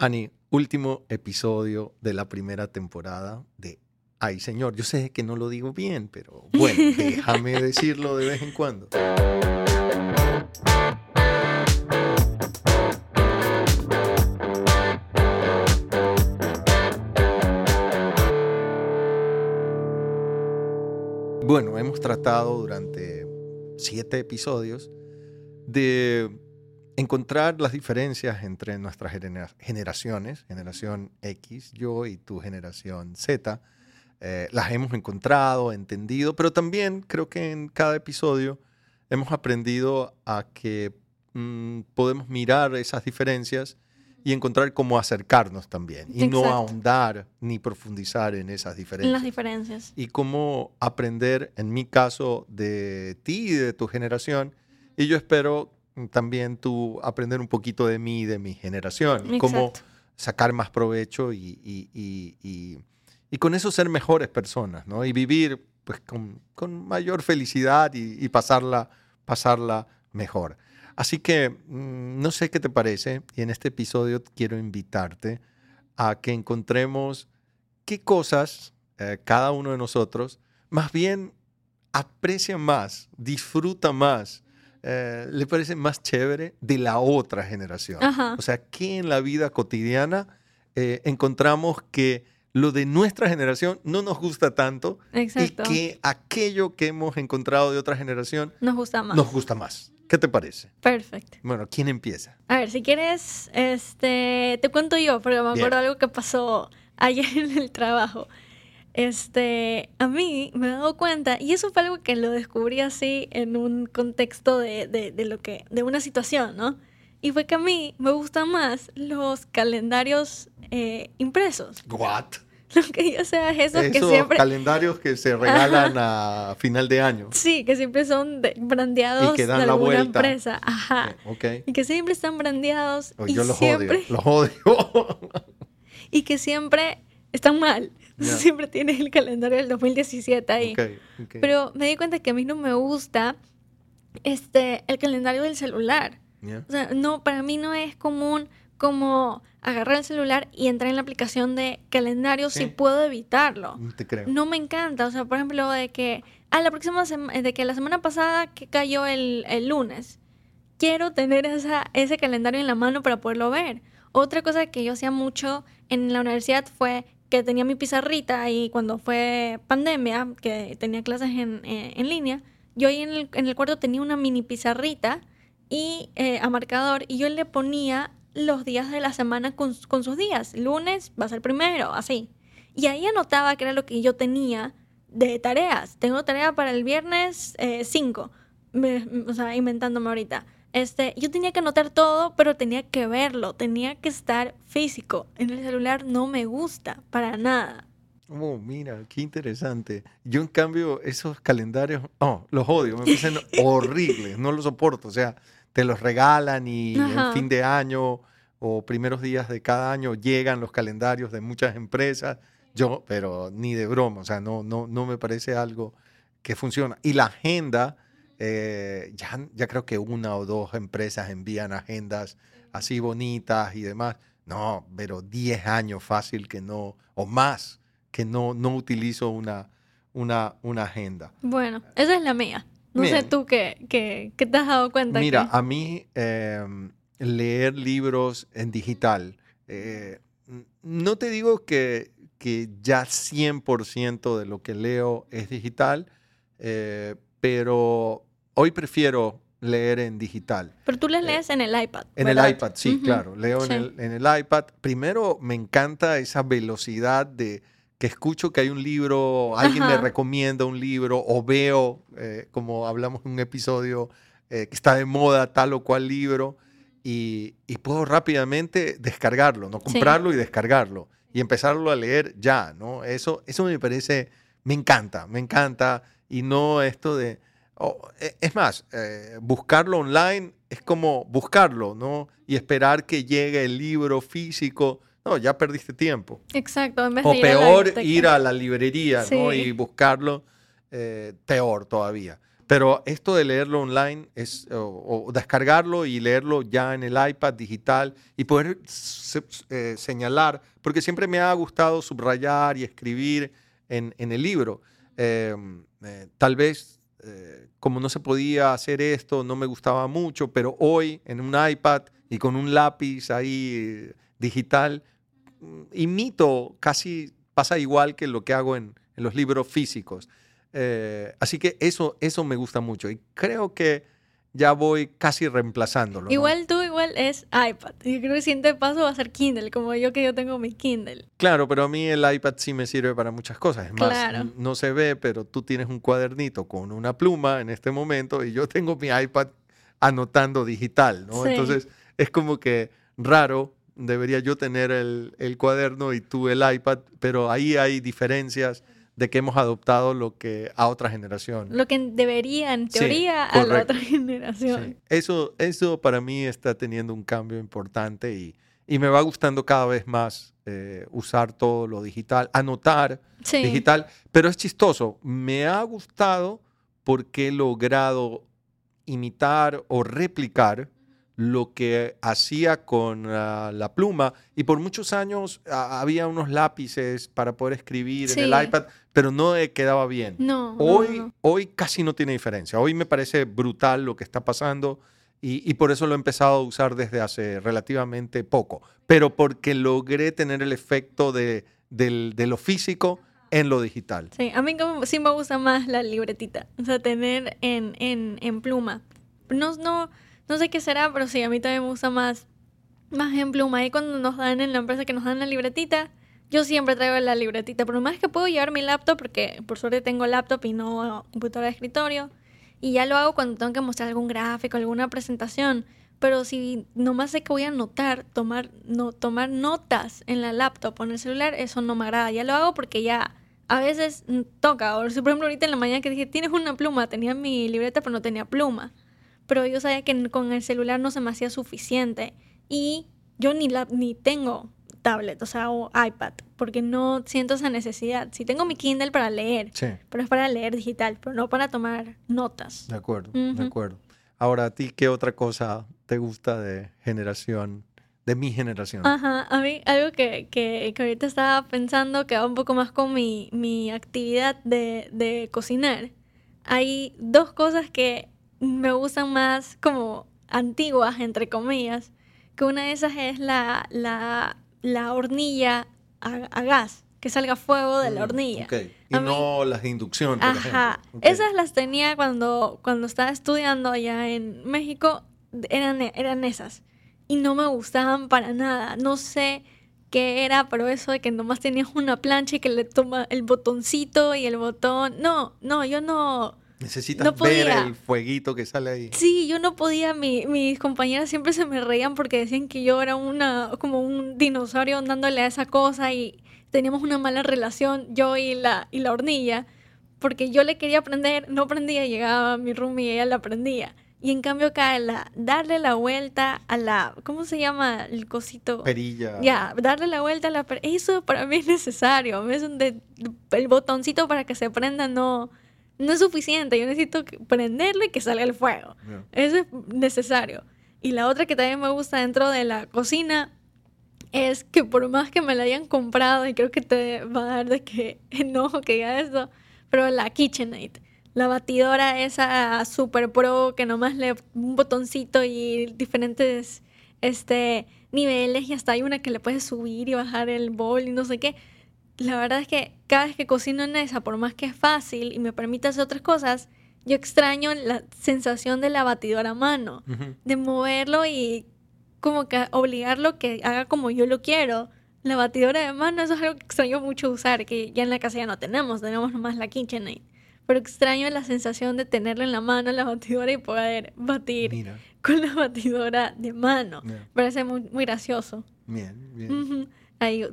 Ani, último episodio de la primera temporada de Ay Señor. Yo sé que no lo digo bien, pero bueno, déjame decirlo de vez en cuando. Bueno, hemos tratado durante siete episodios de encontrar las diferencias entre nuestras generaciones, generación X, yo y tu generación Z. Eh, las hemos encontrado, entendido, pero también creo que en cada episodio hemos aprendido a que mm, podemos mirar esas diferencias y encontrar cómo acercarnos también y no ahondar ni profundizar en esas diferencias. En las diferencias. Y cómo aprender, en mi caso, de ti y de tu generación. Y yo espero también tú aprender un poquito de mí y de mi generación, cómo sacar más provecho y, y, con eso ser mejores personas, ¿no? Y vivir pues con, con mayor felicidad y, pasarla, pasarla mejor. Así que mm, no sé qué te parece y en este episodio quiero invitarte a que encontremos qué cosas eh, cada uno de nosotros más bien aprecia más, disfruta más, eh, le parece más chévere de la otra generación. O sea, que en la vida cotidiana eh, encontramos que lo de nuestra generación no nos gusta tanto y que aquello que hemos encontrado de otra generación nos gusta más. Nos gusta más. ¿Qué te parece? Perfecto. Bueno, ¿quién empieza? A ver, si quieres, este, te cuento yo, porque me acuerdo algo que pasó ayer en el trabajo este, a mí me he dado cuenta, y eso fue algo que lo descubrí así en un contexto de, de, lo que, de una situación, ¿no? Y fue que a mí me gustan más los calendarios eh, impresos. ¿What? Lo que yo sé es eso que siempre... calendarios que se regalan a final de año. Sí, que siempre son brandeados de alguna empresa. Ajá. Okay. Y que siempre están brandeados. y yo los siempre... odio, los odio. y que siempre están mal. Siempre tienes el calendario del 2017 ahí. Pero me di cuenta que a mí no me gusta este, el calendario del celular. O sea, no, para mí no es común como agarrar el celular y entrar en la aplicación de calendario si puedo evitarlo. Mm, te creo. No me encanta. O sea, por ejemplo, de que, a la próxima de que la semana pasada que cayó el, el lunes, quiero tener esa, ese calendario en la mano para poderlo ver. Otra cosa que yo hacía mucho en la universidad fue que tenía mi pizarrita y cuando fue pandemia, que tenía clases en, eh, en línea, yo ahí en el, en el, cuarto tenía una mini pizarrita y eh, a marcador y yo le ponía los días de la semana con, con, sus días. Lunes va a ser primero, así. Y ahí anotaba que era lo que yo tenía de tareas. Tengo tarea para el viernes 5, eh, o sea, inventándome ahorita. Este, yo tenía que anotar todo, pero tenía que verlo, tenía que estar físico. En el celular no me gusta para nada. Oh, mira, qué interesante. Yo, en cambio, esos calendarios, oh, los odio, me parecen horribles, no los soporto. O sea, te los regalan y en fin de año o primeros días de cada año llegan los calendarios de muchas empresas. Yo, pero ni de broma, o sea, no, no, no me parece algo que funciona. Y la agenda, eh, ya, ya creo que una o dos empresas envían agendas así bonitas y demás. No, pero 10 años fácil que no, o más, que no, no utilizo una, una, una agenda. Bueno, esa es la mía. No sé tú qué, qué, qué, te has dado cuenta. Mira, a mí em, leer libros en digital, eh, no te digo que, que ya 100% de lo que leo es digital, eh, pero Hoy prefiero leer en digital. Pero tú les eh, lees en el iPad. En el iPad, sí, claro. Leo En, el, en, el, iPad. Primero, me encanta esa velocidad de que escucho que hay un libro, alguien me recomienda un libro o veo, eh, como hablamos en un episodio, eh, que está de moda tal o cual libro y, y puedo rápidamente descargarlo, ¿no? Comprarlo y descargarlo y empezarlo a leer ya, ¿no? Eso, eso me parece, me encanta, me encanta y no esto de e, es más, eh, buscarlo online es como buscarlo, ¿no? Y esperar que llegue el libro físico. No, ya perdiste tiempo. Exacto. o peor, ir a la librería, ¿no? Y buscarlo, eh, peor todavía. Pero esto de leerlo online es, o, descargarlo y leerlo ya en el iPad digital y poder eh, señalar, porque siempre me ha gustado subrayar y escribir en, en el libro. Em, eh, tal vez, eh, como no se podía hacer esto, no me gustaba mucho, pero hoy en un iPad y con un lápiz ahí digital, mm, imito casi, pasa igual que lo que hago en, en los libros físicos. Eh, así que eso, eso me gusta mucho y creo que ya voy casi reemplazándolo. Igual tú, igual es iPad. Yo creo que el siguiente paso va a ser Kindle, como yo que yo tengo mi Kindle. Claro, pero a mí el iPad sí me sirve para muchas cosas. Es más, no se ve, pero tú tienes un cuadernito con una pluma en este momento y yo tengo mi iPad anotando digital, ¿no? Entonces es como que raro. Debería yo tener el, el cuaderno y tú el iPad, pero ahí hay diferencias de que hemos adoptado lo que a otra generación. Lo que debería, en teoría, a la otra generación. Eso, eso para mí está teniendo un cambio importante y, y me va gustando cada vez más eh, usar todo lo digital, anotar digital, pero es chistoso. Me ha gustado porque he logrado imitar o replicar lo que hacía con ah, la pluma. Y por muchos años ah, había unos lápices para poder escribir en el iPad, pero no quedaba bien. No, hoy, hoy casi no tiene diferencia. Hoy me parece brutal lo que está pasando y, por eso lo he empezado a usar desde hace relativamente poco. Pero porque logré tener el efecto de, lo físico en lo digital. Sí, a mí sí me gusta más la libretita, o sea, tener en, en, en pluma. No, no, no sé qué será, pero sí, a mí también me gusta más, más en pluma. Y cuando nos dan en la empresa que nos dan la libretita, yo siempre traigo la libretita. Pero más que puedo llevar mi laptop, porque por suerte tengo laptop y no computadora de escritorio. Y ya lo hago cuando tengo que mostrar algún gráfico, alguna presentación. Pero si nomás sé que voy a anotar, tomar, no, tomar notas en la laptop o en el celular, eso no me agrada. Ya lo hago porque ya a veces toca. O por ejemplo, ahorita en la mañana que dije, tienes una pluma, tenía mi libreta, pero no tenía pluma pero yo sabía que con el celular no se me hacía suficiente y yo ni, la, ni tengo tablet, o sea, o iPad, porque no siento esa necesidad. Si tengo mi Kindle para leer, pero es para leer digital, pero no para tomar notas. De acuerdo, de acuerdo. Ahora, ¿a ti qué otra cosa te gusta de generación, de mi generación? Ajá, a mí algo que, que, que ahorita estaba pensando que va un poco más con mi, mi actividad de, de cocinar. Hay dos cosas que me gustan más como antiguas, entre comillas, que una de esas es la, la, la hornilla a, gas, que salga fuego de la mm, hornilla. Y no las de inducción, por Ajá. Esas las tenía cuando, cuando estaba estudiando allá en México, eran, eran esas. Y no me gustaban para nada. No sé qué era, pero eso de que nomás tenías una plancha y que le toma el botoncito y el botón. No, no, yo no Necesitas ver el fueguito que sale ahí. Sí, yo no podía, mi, mis compañeras siempre se me reían porque decían que yo era una como un dinosaurio dándole a esa cosa y teníamos una mala relación yo y la, y la hornilla, porque yo le quería aprender, no aprendía, llegaba a mi room y ella la aprendía. Y en cambio acá, la, darle la vuelta a la, ¿cómo se llama el cosito? Perilla. Ya, darle la vuelta a la perilla. Eso para mí es necesario. Es un el botoncito para que se prenda no no es suficiente, yo necesito prenderlo y que salga el fuego. Eso es necesario. Y la otra que también me gusta dentro de la cocina es que por más que me la hayan comprado, y creo que te va a dar de que enojo que diga esto, pero la KitchenAid, la batidora esa super pro que nomás le un botoncito y diferentes este, niveles y hasta hay una que le puedes subir y bajar el bol y no sé qué la verdad es que cada vez que cocino en esa, por más que es fácil y me permite hacer otras cosas, yo extraño la sensación de la batidora a mano, de moverlo y como que obligarlo que haga como yo lo quiero. La batidora de mano, eso es algo que extraño mucho usar, que ya en la casa ya no tenemos, tenemos nomás la KitchenAid. Pero extraño la sensación de tenerlo en la mano, la batidora, y poder batir con la batidora de mano. Parece muy, muy gracioso. Bien, bien.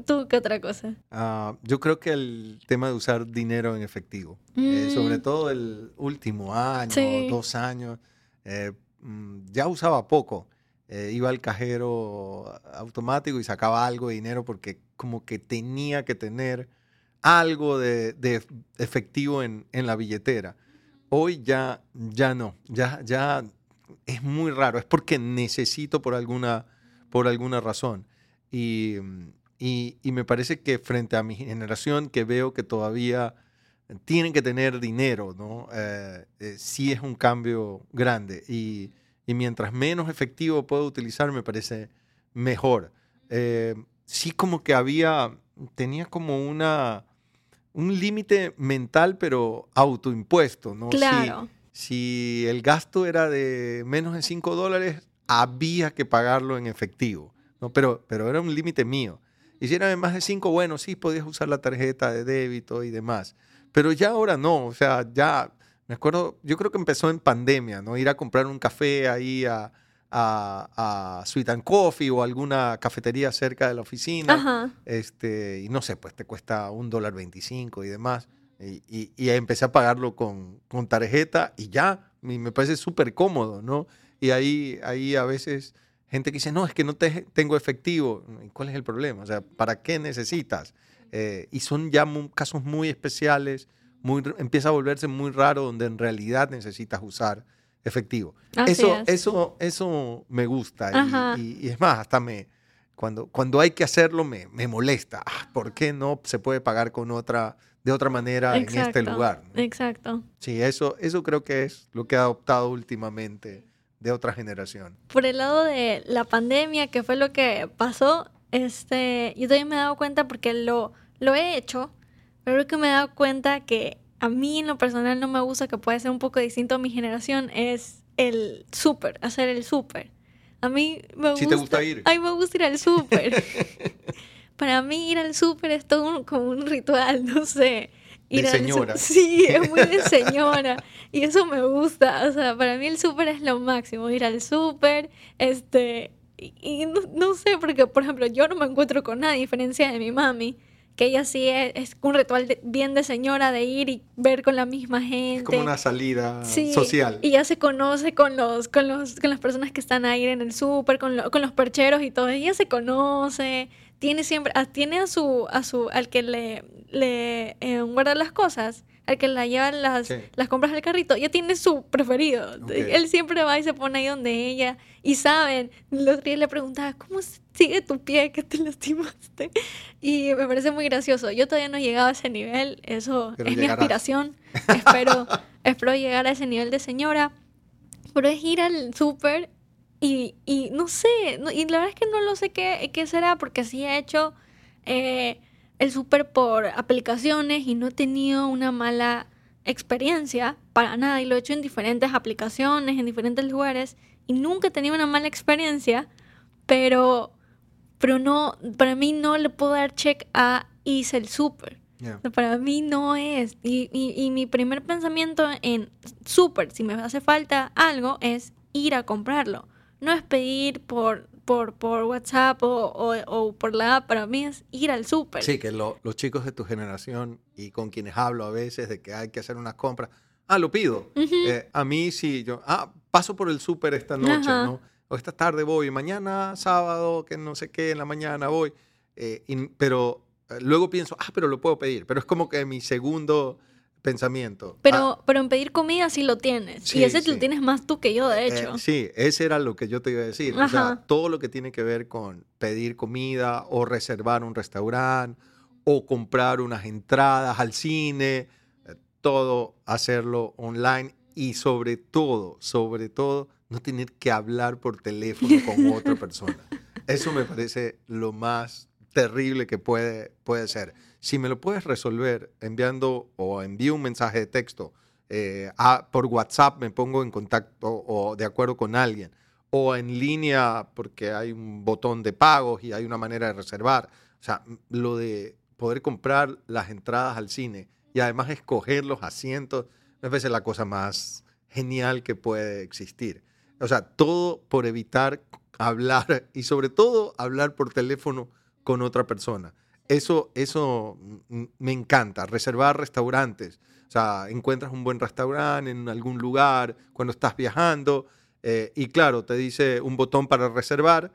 ¿Tú qué otra cosa? Ah, yo creo que el tema de usar dinero en efectivo, eh, sobre mm. todo el último año, dos años, eh, mm, ya usaba poco. Eh, iba al cajero automático y sacaba algo de dinero porque como que tenía que tener algo de, efectivo en, en, la billetera. Hoy ya, ya no, ya, ya es muy raro, es porque necesito por alguna, por alguna razón. Y, y, y, me parece que frente a mi generación, que veo que todavía tienen que tener dinero, ¿no? Eh, eh, sí es un cambio grande. Y, y, mientras menos efectivo puedo utilizar, me parece mejor. Eh, sí como que había, tenía como una, un límite mental, pero autoimpuesto, ¿no? Claro. Si, el gasto era de menos de 5 dólares, había que pagarlo en efectivo, ¿no? Pero, pero era un límite mío. Y de más de 5, bueno, sí, podías usar la tarjeta de débito y demás. Pero ya ahora no, o sea, ya, me acuerdo, yo creo que empezó en pandemia, ¿no? Ir a comprar un café ahí a, a, Sweet and Coffee o alguna cafetería cerca de la oficina. Este, y no sé, pues te cuesta un dólar veinticinco y demás. Y, y, empecé a pagarlo con, con tarjeta y ya, me parece súper cómodo, ¿no? Y ahí, ahí a veces gente que dice, no, es que no te, tengo efectivo. ¿Cuál es el problema? O sea, ¿para qué necesitas? Eh, y son ya casos muy especiales, muy, empieza a volverse muy raro donde en realidad necesitas usar efectivo. eso, eso, eso me gusta. Y, es más, hasta me, cuando, cuando hay que hacerlo me, me molesta. Ah, ¿Por qué no se puede pagar con otra, de otra manera en este lugar? Exacto. Sí, eso, eso creo que es lo que ha adoptado últimamente de otra generación. Por el lado de la pandemia, que fue lo que pasó, este, yo también me he dado cuenta porque lo, lo he hecho, pero creo que me he dado cuenta que a mí en lo personal no me gusta, que puede ser un poco distinto a mi generación, es el súper, hacer el súper. A mí me gusta... te gusta ir? A mí me gusta ir al súper. Para mí ir al súper es todo como un ritual, no sé. Ir de señora. Sí, es muy de señora. y eso me gusta. O sea, para mí el súper es lo máximo. Ir al súper, este... Y, no, no, sé, porque por ejemplo yo no me encuentro con nada, a diferencia de mi mami que ella sí es, un ritual bien de señora de ir y ver con la misma gente. Es como una salida social. Y ya se conoce con los, con los, con las personas que están ahí en el súper, con, con los percheros y todo. Ella se conoce, tiene siempre, ah, tiene a su, a su, al que le, le eh, guarda las cosas al que la lleva las, las compras al carrito, ella tiene su preferido. Él siempre va y se pone ahí donde ella. Y saben, el otro día le preguntaba, ¿cómo sigue tu pie que te lastimaste? Y me parece muy gracioso. Yo todavía no he llegado a ese nivel, eso es mi aspiración. espero, espero llegar a ese nivel de señora. Pero es ir al súper y, y, no sé, y la verdad es que no lo sé qué, qué será, porque sí he hecho... Eh, el súper por aplicaciones y no he tenido una mala experiencia para nada y lo he hecho en diferentes aplicaciones, en diferentes lugares y nunca he tenido una mala experiencia, pero, pero no, para mí no le puedo dar check a hice el súper. Para mí no es. Y, y, y mi primer pensamiento en súper, si me hace falta algo, es ir a comprarlo. No es pedir por por, por WhatsApp o, por la app, para mí es ir al súper. Sí, que los chicos de tu generación y con quienes hablo a veces de que hay que hacer unas compras, ah, lo pido. Eh, a mí sí, yo, ah, paso por el súper esta noche, ¿no? O esta tarde voy, mañana sábado, que no sé qué, en la mañana voy. Eh, pero eh, luego pienso, ah, pero lo puedo pedir. Pero es como que mi segundo pensamiento. Pero, ah. pero en pedir comida sí lo tienes. y ese lo tienes más tú que yo, de hecho. Eh, sí, ese era lo que yo te iba a decir. O sea, todo lo que tiene que ver con pedir comida o reservar un restaurante o comprar unas entradas al cine, eh, todo hacerlo online y sobre todo, sobre todo, no tener que hablar por teléfono con otra persona. Eso me parece lo más terrible que puede, puede ser. Si me lo puedes resolver enviando o envío un mensaje de texto eh, por WhatsApp, me pongo en contacto o de acuerdo con alguien, o en línea porque hay un botón de pagos y hay una manera de reservar. O sea, lo de poder comprar las entradas al cine y además escoger los asientos, me parece la cosa más genial que puede existir. O sea, todo por evitar hablar y sobre todo hablar por teléfono con otra persona. Eso, eso me encanta, reservar restaurantes. O sea, encuentras un buen restaurante en algún lugar cuando estás viajando eh, y claro, te dice un botón para reservar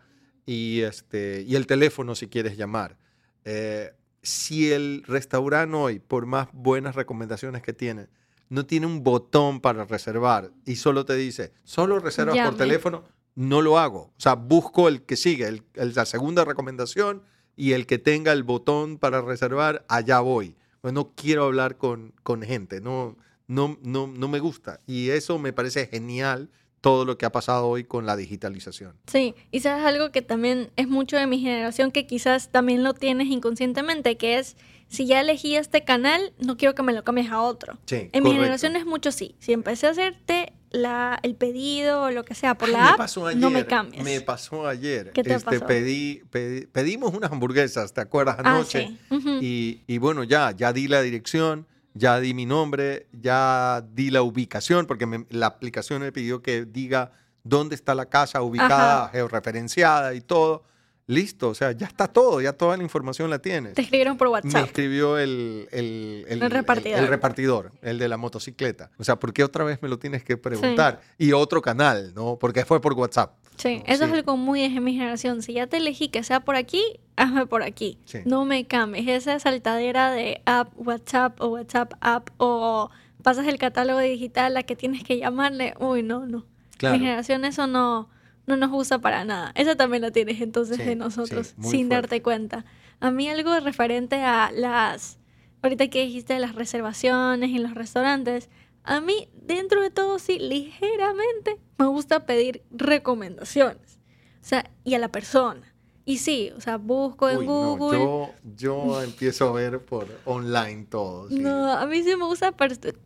y, este, y el teléfono si quieres llamar. Eh, si el restaurante hoy, por más buenas recomendaciones que tiene, no tiene un botón para reservar y solo te dice, solo reservas por teléfono, no lo hago. O sea, busco el que sigue, el- el- la segunda recomendación y el que tenga el botón para reservar, allá voy. Pues no quiero hablar con, con gente, no, no, no, no me gusta. Y eso me parece genial, todo lo que ha pasado hoy con la digitalización. Sí, y sabes algo que también es mucho de mi generación que quizás también lo tienes inconscientemente, que es, si ya elegí este canal, no quiero que me lo cambies a otro. Sí, En mi correcto. generación es mucho sí. Si empecé a hacerte la, el pedido o lo que sea por la me app, pasó ayer, no me cambies. Me pasó ayer. ¿Qué te este, pasó? Pedí, pedí- pedimos unas hamburguesas, ¿te acuerdas? Ah, Anoche. sí. Ujú. y, y bueno, ya, ya di la dirección, ya di mi nombre, ya di la ubicación, porque me- la aplicación me pidió que diga dónde está la casa ubicada, georreferenciada y todo. Listo, o sea, ya está todo, ya toda la información la tienes. Te escribieron por Me WhatsApp. escribió el, el, El repartidor. el repartidor, el de la motocicleta. O sea, ¿por qué otra vez me lo tienes que preguntar? Y otro canal, ¿no? Porque fue por WhatsApp. Sí, No, eso es algo muy de mi generación. Si ya te elegí que sea por aquí, hazme por aquí. Sí. No me cambies. Esa saltadera de app, WhatsApp o WhatsApp app o pasas el catálogo digital a que tienes que llamarle. Uy, no, no. Claro. Mi generación eso no, no nos gusta para nada. Esa también la tienes entonces Sí, de nosotros, sí, sin fuerte. darte cuenta. A mí algo referente a las, ahorita que dijiste de las reservaciones en los restaurantes, a mí dentro de todo sí, ligeramente me gusta pedir recomendaciones. O sea, y a la persona. Y sí, o sea, busco en Uy, no, Google. yo, yo empiezo a ver por online todo. sí. No, a mí sí me gusta,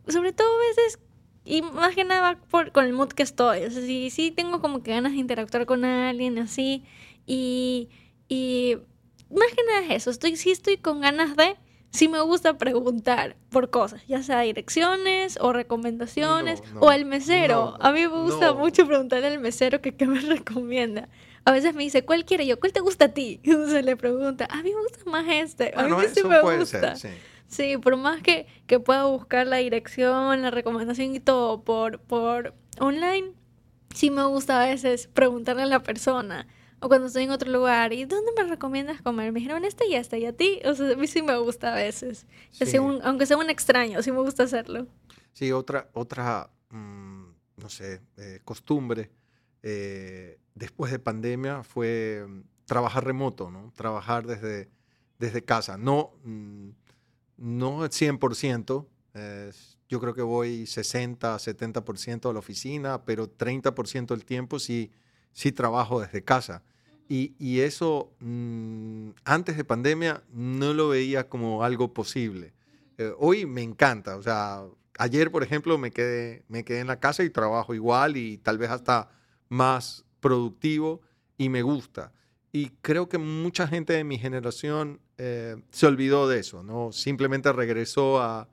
sobre todo a veces, y más que nada por, con el mood que estoy. O sea, sí, sí tengo como que ganas de interactuar con alguien así. Y, y más que nada es eso. Estoy, sí estoy con ganas de, sí me gusta preguntar por cosas, ya sea direcciones o recomendaciones No, no, o al mesero. no, a mí me gusta mucho preguntarle al mesero que qué me recomienda. A veces me dice, ¿cuál quiere yo? ¿Cuál te gusta a ti? Entonces le pregunta, a mí me gusta más este. A Bueno, mí eso me puede gusta. ser, sí. Sí, por más que, que pueda buscar la dirección, la recomendación y todo por, por online, sí me gusta a veces preguntarle a la persona. O cuando estoy en otro lugar, ¿y dónde me recomiendas comer? Me dijeron este y este, ¿y a ti? O sea, a mí sí me gusta a veces. Sí. un- aunque sea un extraño, sí me gusta hacerlo. Sí, otra, otra mm, no sé, eh, costumbre eh, después de pandemia fue mm, trabajar remoto, ¿no? Trabajar desde, desde casa. No, mm, no al 100%, eh, yo creo que voy 60, 70% a la oficina, pero 30% del tiempo sí, sí trabajo desde casa. Y, y eso mm, antes de pandemia no lo veía como algo posible. Eh, hoy me encanta, o sea, ayer por ejemplo me quedé, me quedé en la casa y trabajo igual y tal vez hasta más productivo y me gusta. Y creo que mucha gente de mi generación eh, se olvidó de eso, ¿no? Simplemente regresó a,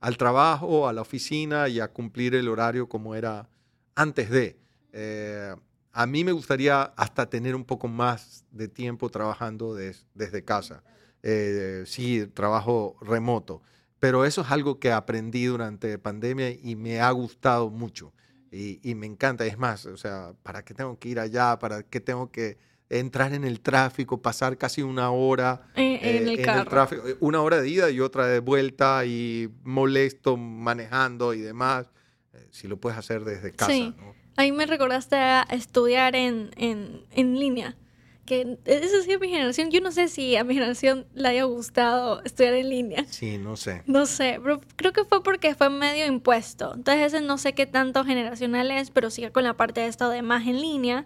al trabajo, a la oficina y a cumplir el horario como era antes de. Eh, a mí me gustaría hasta tener un poco más de tiempo trabajando des- desde casa. Eh, sí, trabajo remoto. Pero eso es algo que aprendí durante pandemia y me ha gustado mucho. Y, y me encanta. Es más, o sea, ¿para qué tengo que ir allá? ¿Para qué tengo que entrar en el tráfico, pasar casi una hora En, en eh, el carro. tráfico? Eh, Una hora de ida y otra de vuelta y molesto manejando y demás. Eh, si lo puedes hacer desde casa. Sí. ¿no? Ahí me recordaste a estudiar en, en, en línea. Que eso sí es mi generación. Yo no sé si a mi generación le haya gustado estudiar en línea. Sí, no sé. No sé, pero creo que fue porque fue medio impuesto. Entonces ese no sé qué tanto generacional es, pero sí con la parte de esto de más en línea.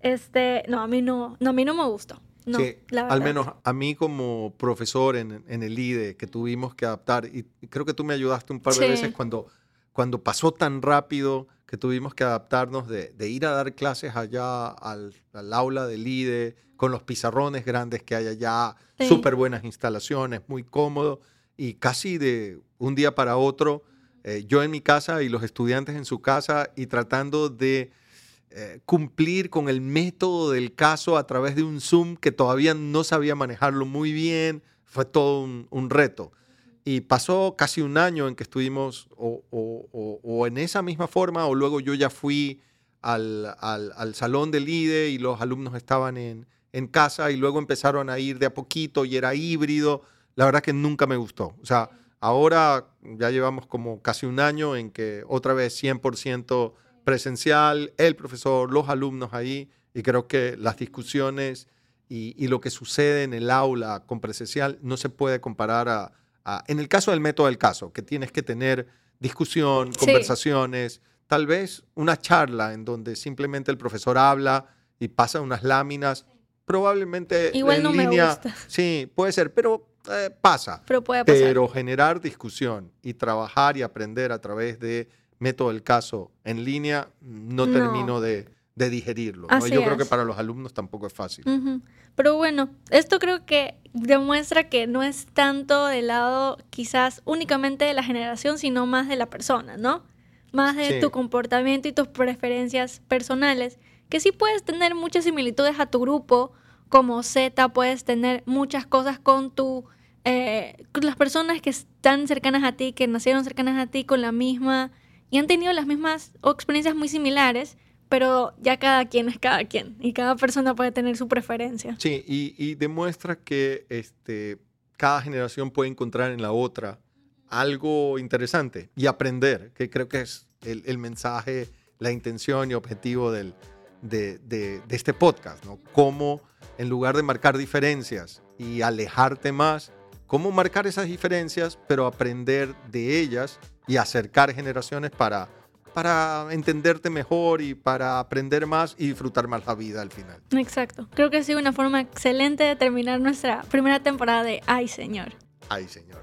Este, no, a mí no, no, a mí no me gustó. No, sí, la al menos a mí como profesor en, en el IDE que tuvimos que adaptar, y creo que tú me ayudaste un par de Sí. veces cuando, cuando pasó tan rápido que tuvimos que adaptarnos de, de ir a dar clases allá al, al aula del IDE, con los pizarrones grandes que hay allá, Sí. súper buenas instalaciones, muy cómodo, y casi de un día para otro, eh, yo en mi casa y los estudiantes en su casa, y tratando de eh, cumplir con el método del caso a través de un Zoom que todavía no sabía manejarlo muy bien. Fue todo un, reto. Y pasó casi un año en que estuvimos o, o- en esa misma forma o luego yo ya fui al, al- al salón del IDE y los alumnos estaban en, en casa y luego empezaron a ir de a poquito y era híbrido. La verdad que nunca me gustó. O sea, Ahora ya llevamos como casi un año en que otra vez 100% presencial, el profesor, los alumnos ahí, y creo que las discusiones y, lo que sucede en el aula con presencial no se puede comparar a, en el caso del método del caso, que tienes que tener discusión, conversaciones, tal vez una charla en donde simplemente el profesor habla y pasa unas láminas, probablemente Igual no Me gusta. Sí, puede ser, pero eh, pasa. Pero puede pasar. Pero generar discusión y trabajar y aprender a través de método del caso en línea, no, termino de, digerirlo. Yo creo que para los alumnos tampoco es fácil. Pero bueno, esto creo que demuestra que no es tanto del lado quizás únicamente de la generación, sino más de la persona, ¿no? Más de tu comportamiento y tus preferencias personales, que sí puedes tener muchas similitudes a tu grupo, como Z, puedes tener muchas cosas con tu eh, las personas que están cercanas a ti, que nacieron cercanas a ti con la misma y han tenido las mismas o experiencias muy similares, pero ya cada quien es cada quien y cada persona puede tener su preferencia. Sí, y, demuestra que este, cada generación puede encontrar en la otra algo interesante y aprender, que creo que es el, mensaje, la intención y objetivo del, de, de, este podcast, ¿no? Cómo en lugar de marcar diferencias y alejarte más, cómo marcar esas diferencias, pero aprender de ellas y acercar generaciones para, para entenderte mejor y para aprender más y disfrutar más la vida al final. Exacto. Creo que ha sido una forma excelente de terminar nuestra primera temporada de Ay Señor. Ay Señor.